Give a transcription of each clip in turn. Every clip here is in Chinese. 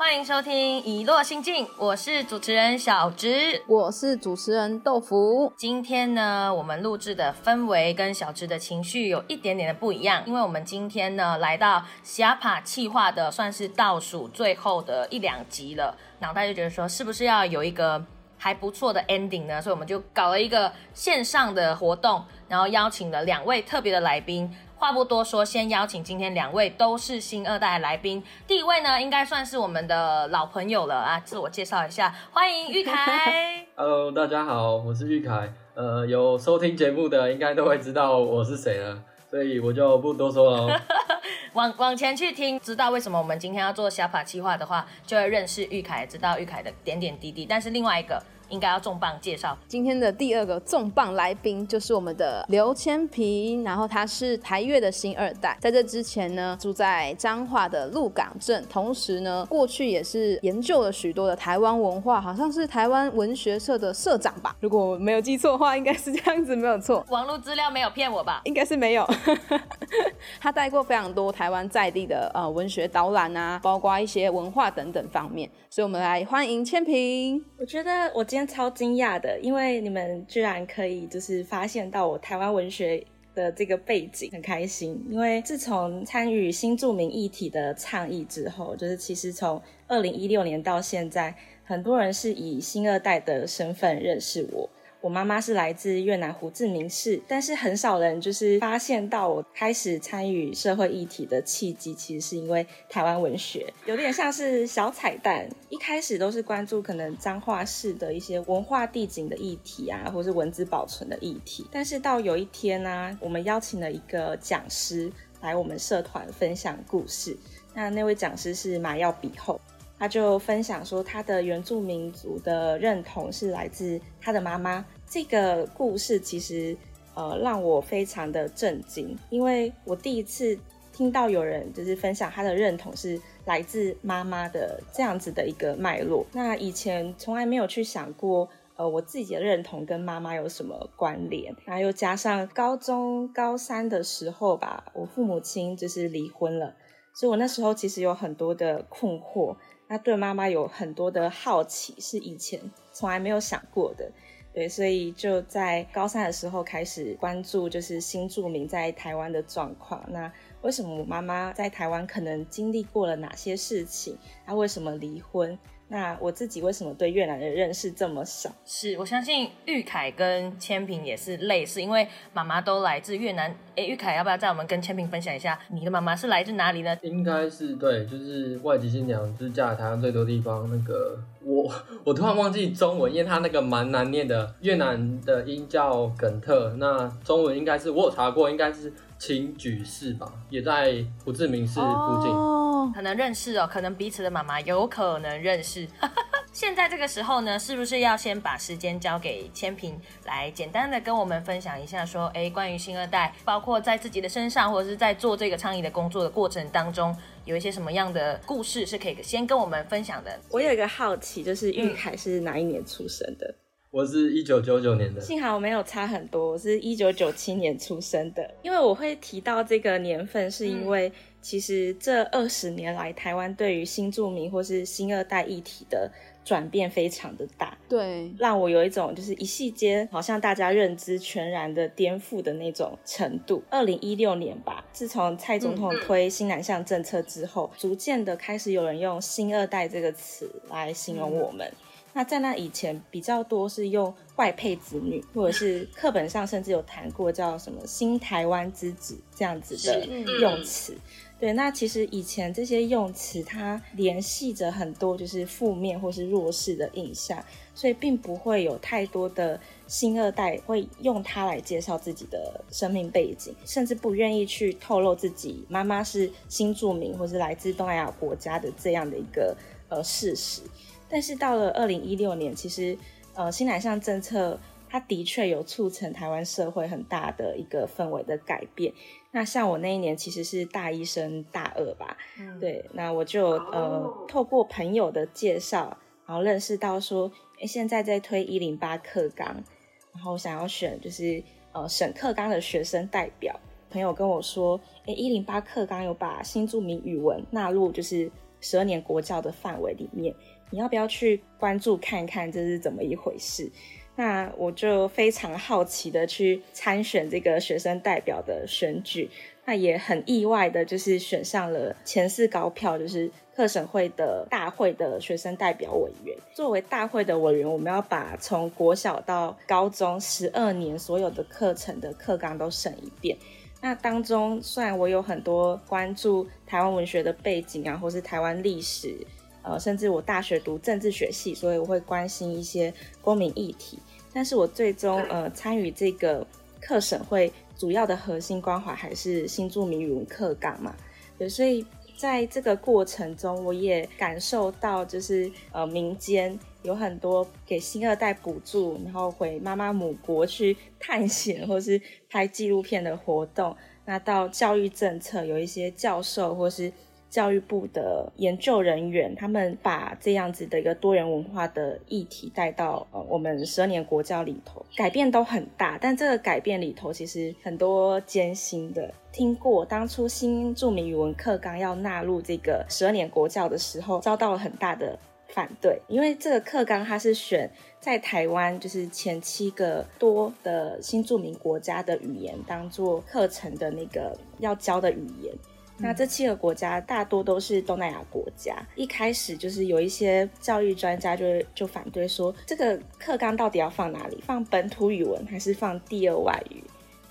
欢迎收听《以落心境》，我是主持人小植。我是主持人豆腐。今天呢，我们录制的氛围跟小植的情绪有一点点的不一样，因为我们今天呢来到霞帕企划的算是倒数最后的一两集了，脑袋就觉得说是不是要有一个还不错的 ending 呢？所以我们就搞了一个线上的活动，然后邀请了两位特别的来宾。话不多说，先邀请今天两位都是新二代的来宾。第一位呢，应该算是我们的老朋友了啊，自我介绍一下，欢迎玉凯。Hello，大家好，我是玉凯。呃，有收听节目的应该都会知道我是谁了，所以我就不多说了哦。往往前去听，知道为什么我们今天要做小法计划的话，就会认识玉凯，知道玉凯的点点滴滴。但是另外一个应该要重磅介绍，今天的第二个重磅来宾就是我们的刘千平，然后他是台越的新二代，在这之前呢，住在彰化的鹿港镇，同时呢，过去也是研究了许多的台湾文化，好像是台湾文学社的社长吧，如果我没有记错的话，应该是这样子，没有错。网络资料没有骗我吧？应该是没有，他带过非常多台湾在地的呃文学导览啊，包括一些文化等等方面，所以我们来欢迎千平。我觉得我今天超惊讶的，因为你们居然可以就是发现到我台湾文学的这个背景，很开心。因为自从参与新著名议题的倡议之后，就是其实从二零一六年到现在，很多人是以新二代的身份认识我。我妈妈是来自越南胡志明市，但是很少人就是发现到我开始参与社会议题的契机，其实是因为台湾文学，有点像是小彩蛋。一开始都是关注可能彰化市的一些文化地景的议题啊，或是文字保存的议题。但是到有一天呢、我们邀请了一个讲师来我们社团分享故事，那那位讲师是马耀比后。他就分享说，他的原住民族的认同是来自他的妈妈。这个故事其实呃让我非常的震惊，因为我第一次听到有人就是分享他的认同是来自妈妈的这样子的一个脉络。那以前从来没有去想过，呃，我自己的认同跟妈妈有什么关联？然后又加上高中高三的时候吧，我父母亲就是离婚了，所以我那时候其实有很多的困惑。他对妈妈有很多的好奇，是以前从来没有想过的，对，所以就在高三的时候开始关注，就是新住民在台湾的状况。那为什么我妈妈在台湾可能经历过了哪些事情？她为什么离婚？那我自己为什么对越南的认识这么少？是我相信玉凯跟千平也是类似，因为妈妈都来自越南。哎，玉凯要不要在我们跟千平分享一下，你的妈妈是来自哪里呢？应该是对，就是外籍新娘，就是嫁台湾最多地方。那个我 我突然忘记中文，因为它那个蛮难念的，越南的音叫耿特，那中文应该是我有查过，应该是清举市吧，也在胡志明市附近。哦，可能认识哦，可能彼此的妈妈有可能认识。现在这个时候呢，是不是要先把时间交给千平来简单的跟我们分享一下，说，哎，关于新二代，包括在自己的身上，或者是在做这个倡议的工作的过程当中，有一些什么样的故事是可以先跟我们分享的？我有一个好奇，就是玉凯是哪一年出生的？我是一九九九年的，幸好我没有差很多，我是一九九七年出生的。因为我会提到这个年份，是因为其实这二十年来，台湾对于新住民或是新二代议题的转变非常的大，对，让我有一种就是一夕间好像大家认知全然的颠覆的那种程度。二零一六年吧，自从蔡总统推新南向政策之后，逐渐的开始有人用“新二代”这个词来形容我们。那在那以前比较多是用外配子女，或者是课本上甚至有谈过叫什么“新台湾之子”这样子的用词。对，那其实以前这些用词它联系着很多就是负面或是弱势的印象，所以并不会有太多的新二代会用它来介绍自己的生命背景，甚至不愿意去透露自己妈妈是新住民或是来自东南亚国家的这样的一个呃事实。但是到了二零一六年，其实呃新南向政策它的确有促成台湾社会很大的一个氛围的改变。那像我那一年其实是大一升大二吧，对，那我就呃透过朋友的介绍，然后认识到说，哎，现在在推一零八课纲，然后想要选就是呃省课纲的学生代表。朋友跟我说，哎，一零八课纲有把新著名语文纳入就是十二年国教的范围里面，你要不要去关注看看这是怎么一回事？那我就非常好奇的去参选这个学生代表的选举，那也很意外的就是选上了前四高票，就是课审会的大会的学生代表委员。作为大会的委员，我们要把从国小到高中十二年所有的课程的课纲都审一遍。那当中，虽然我有很多关注台湾文学的背景啊，或是台湾历史，呃，甚至我大学读政治学系，所以我会关心一些公民议题。但是我最终呃参与这个课审会，主要的核心关怀还是新著名语文课纲嘛。对，所以在这个过程中，我也感受到就是呃民间。有很多给新二代补助，然后回妈妈母国去探险，或是拍纪录片的活动。那到教育政策，有一些教授或是教育部的研究人员，他们把这样子的一个多元文化的议题带到呃我们十二年国教里头，改变都很大。但这个改变里头，其实很多艰辛的。听过当初新著名语文课纲要纳入这个十二年国教的时候，遭到了很大的。反对，因为这个课纲它是选在台湾就是前七个多的新著名国家的语言当做课程的那个要教的语言。那这七个国家大多都是东南亚国家。一开始就是有一些教育专家就就反对说，这个课纲到底要放哪里？放本土语文还是放第二外语？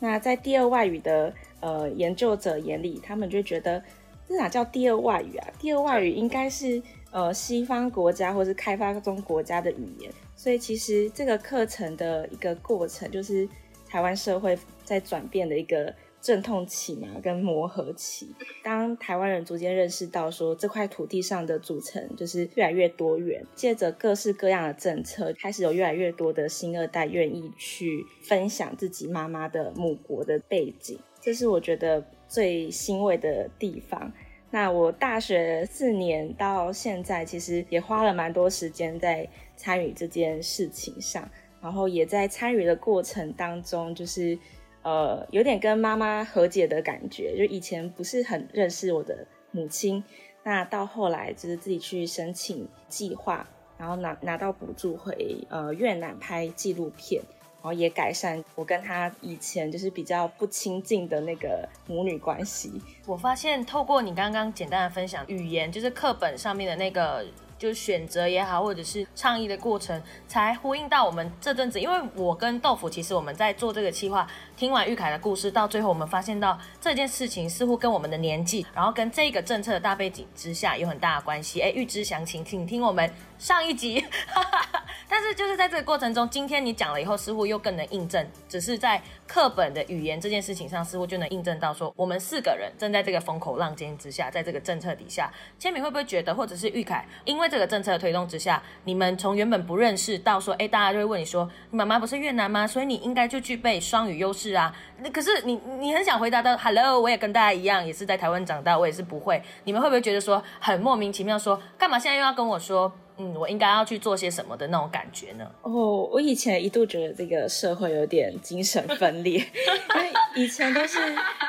那在第二外语的呃研究者眼里，他们就觉得这哪叫第二外语啊？第二外语应该是。呃，西方国家或是开发中国家的语言，所以其实这个课程的一个过程，就是台湾社会在转变的一个阵痛期嘛，跟磨合期。当台湾人逐渐认识到说这块土地上的组成就是越来越多元，借着各式各样的政策，开始有越来越多的新二代愿意去分享自己妈妈的母国的背景，这是我觉得最欣慰的地方。那我大学四年到现在，其实也花了蛮多时间在参与这件事情上，然后也在参与的过程当中，就是呃有点跟妈妈和解的感觉。就以前不是很认识我的母亲，那到后来就是自己去申请计划，然后拿拿到补助回呃越南拍纪录片。然后也改善我跟她以前就是比较不亲近的那个母女关系。我发现透过你刚刚简单的分享，语言就是课本上面的那个。就选择也好，或者是倡议的过程，才呼应到我们这阵子。因为我跟豆腐，其实我们在做这个计划，听完玉凯的故事，到最后我们发现到这件事情似乎跟我们的年纪，然后跟这个政策的大背景之下有很大的关系。哎，预知详情，请听我们上一集。但是就是在这个过程中，今天你讲了以后，似乎又更能印证，只是在课本的语言这件事情上，似乎就能印证到说，我们四个人正在这个风口浪尖之下，在这个政策底下，千明会不会觉得，或者是玉凯，因为这个政策的推动之下，你们从原本不认识到说，哎，大家就会问你说，你妈妈不是越南吗？所以你应该就具备双语优势啊。那可是你你很想回答的，Hello，我也跟大家一样，也是在台湾长大，我也是不会。你们会不会觉得说很莫名其妙，说干嘛现在又要跟我说，嗯，我应该要去做些什么的那种感觉呢？哦，我以前一度觉得这个社会有点精神分裂，因为以前都是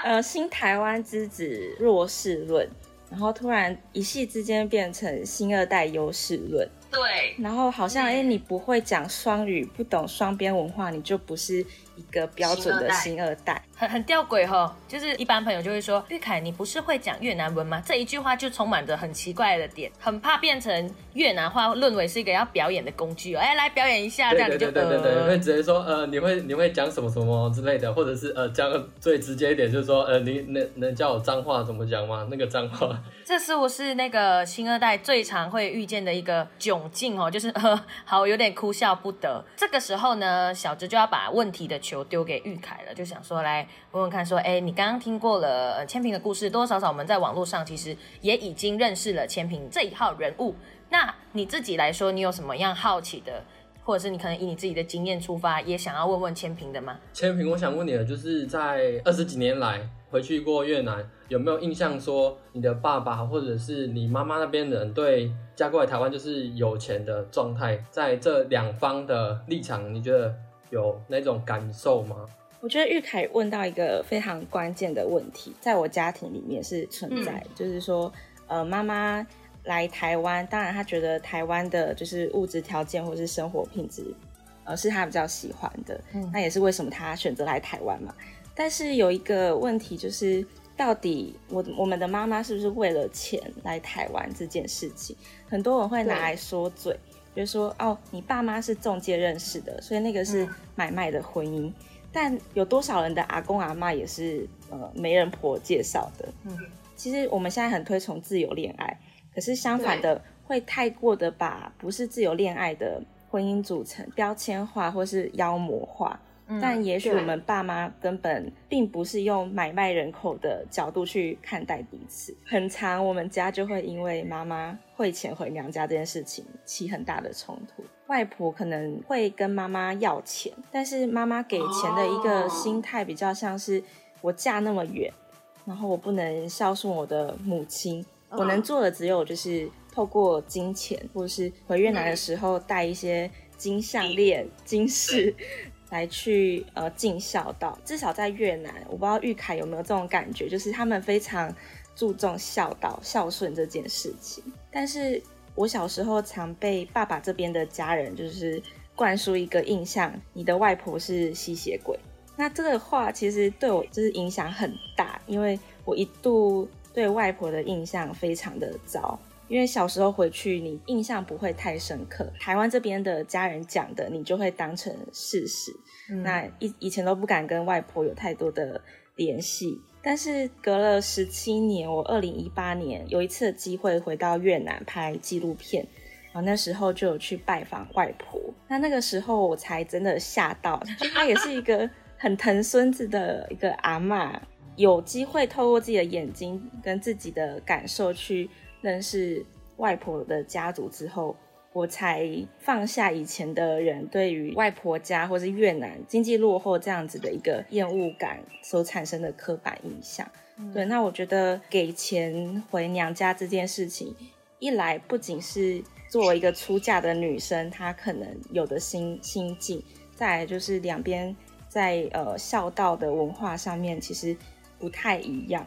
呃新台湾之子弱势论。然后突然一夕之间变成新二代优势论，对，然后好像哎，你不会讲双语，不懂双边文化，你就不是。一个标准的新二代，很很吊诡哈，就是一般朋友就会说，玉凯，你不是会讲越南文吗？这一句话就充满着很奇怪的点，很怕变成越南话论为是一个要表演的工具哦，哎，来表演一下，这样你就对对对，会直接说呃，你会你会讲什么什么之类的，或者是呃讲最直接一点，就是说呃，你能能教我脏话怎么讲吗？那个脏话，这似乎是那个新二代最常会遇见的一个窘境哦，就是呃，好有点哭笑不得。这个时候呢，小哲就要把问题的。球丢给玉凯了，就想说来问问看，说哎，你刚刚听过了千平的故事，多多少少我们在网络上其实也已经认识了千平这一号人物。那你自己来说，你有什么样好奇的，或者是你可能以你自己的经验出发，也想要问问千平的吗？千平，我想问你的，就是在二十几年来回去过越南，有没有印象说你的爸爸或者是你妈妈那边的人对嫁过来台湾就是有钱的状态，在这两方的立场，你觉得有那种感受吗？我觉得玉凯问到一个非常关键的问题，在我家庭里面是存在，就是说，呃，妈妈来台湾，当然她觉得台湾的就是物质条件或是生活品质，呃，是她比较喜欢的，那也是为什么她选择来台湾嘛。但是有一个问题就是，到底我我们的妈妈是不是为了钱来台湾这件事情，很多人会拿来说嘴，就是说，哦，你爸妈是中介认识的，所以那个是买卖的婚姻。但有多少人的阿公阿妈也是呃媒人婆介绍的？嗯，其实我们现在很推崇自由恋爱，可是相反的会太过的把不是自由恋爱的婚姻组成标签化或是妖魔化。但也许我们爸妈根本并不是用买卖人口的角度去看待彼此。很长，我们家就会因为妈妈汇钱回娘家这件事情起很大的冲突。外婆可能会跟妈妈要钱，但是妈妈给钱的一个心态比较像是我嫁那么远，然后我不能孝顺我的母亲，我能做的只有就是透过金钱，或者是回越南的时候带一些金项链、金饰。来去呃尽孝道，至少在越南，我不知道玉凯有没有这种感觉，就是他们非常注重孝道、孝顺这件事情。但是我小时候常被爸爸这边的家人就是灌输一个印象，你的外婆是吸血鬼。那这个话其实对我就是影响很大，因为我一度对外婆的印象非常的糟。因为小时候回去，你印象不会太深刻。台湾这边的家人讲的，你就会当成事实。那以以前都不敢跟外婆有太多的联系。但是隔了十七年，我二零一八年有一次的机会回到越南拍纪录片，然后那时候就有去拜访外婆。那那个时候我才真的吓到，她也是一个很疼孙子的一个阿妈，有机会透过自己的眼睛跟自己的感受去。认识外婆的家族之后，我才放下以前的人对于外婆家或是越南经济落后这样子的一个厌恶感所产生的刻板印象。对，那我觉得给钱回娘家这件事情，一来不仅是作为一个出嫁的女生她可能有的心心境，再来就是两边在呃孝道的文化上面其实不太一样。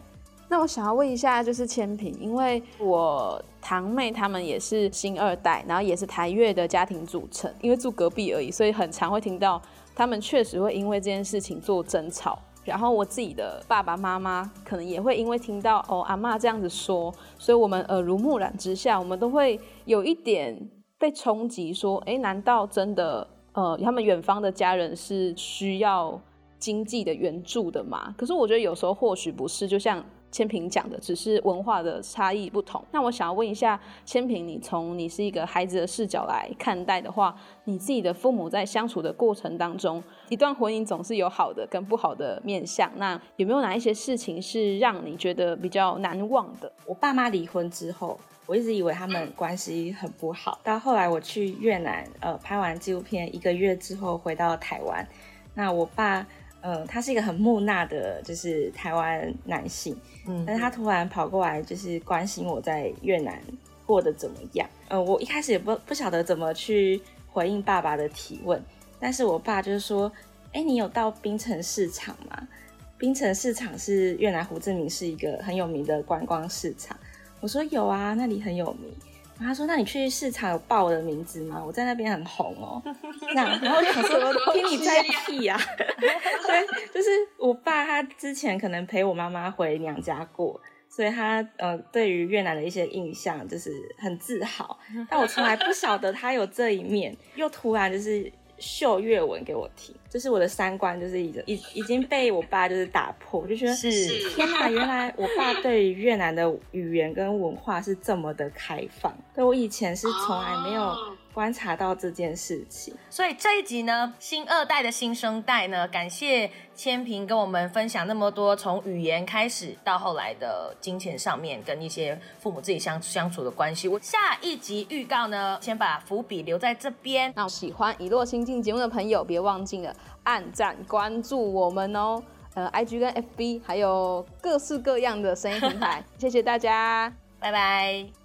那我想要问一下，就是千平，因为我堂妹他们也是新二代，然后也是台越的家庭组成，因为住隔壁而已，所以很常会听到他们确实会因为这件事情做争吵。然后我自己的爸爸妈妈可能也会因为听到哦阿妈这样子说，所以我们耳濡目染之下，我们都会有一点被冲击，说哎，难道真的呃他们远方的家人是需要经济的援助的吗？可是我觉得有时候或许不是，就像。千平讲的只是文化的差异不同。那我想要问一下千平，你从你是一个孩子的视角来看待的话，你自己的父母在相处的过程当中，一段婚姻总是有好的跟不好的面相。那有没有哪一些事情是让你觉得比较难忘的？我爸妈离婚之后，我一直以为他们关系很不好。到后来我去越南，呃，拍完纪录片一个月之后回到台湾，那我爸。嗯，他是一个很木讷的，就是台湾男性。嗯，但是他突然跑过来，就是关心我在越南过得怎么样。呃，我一开始也不不晓得怎么去回应爸爸的提问，但是我爸就是说，哎，你有到槟城市场吗？槟城市场是越南胡志明市一个很有名的观光市场。我说有啊，那里很有名。他说：“那你去市场有报我的名字吗？我在那边很红哦。”那然后想说听你在屁呀？对，就是我爸他之前可能陪我妈妈回娘家过，所以他呃对于越南的一些印象就是很自豪。但我从来不晓得他有这一面，又突然就是。秀粤文给我听，就是我的三观就是已经已已经被我爸就是打破，我就觉得是天哪，原来我爸对越南的语言跟文化是这么的开放，对我以前是从来没有。观察到这件事情，所以这一集呢，新二代的新生代呢，感谢千平跟我们分享那么多，从语言开始到后来的金钱上面跟一些父母自己相相处的关系。我下一集预告呢，先把伏笔留在这边。那喜欢以落心境节目的朋友，别忘记了按赞关注我们哦。呃 IG 跟 FB，还有各式各样的声音平台。谢谢大家。拜拜。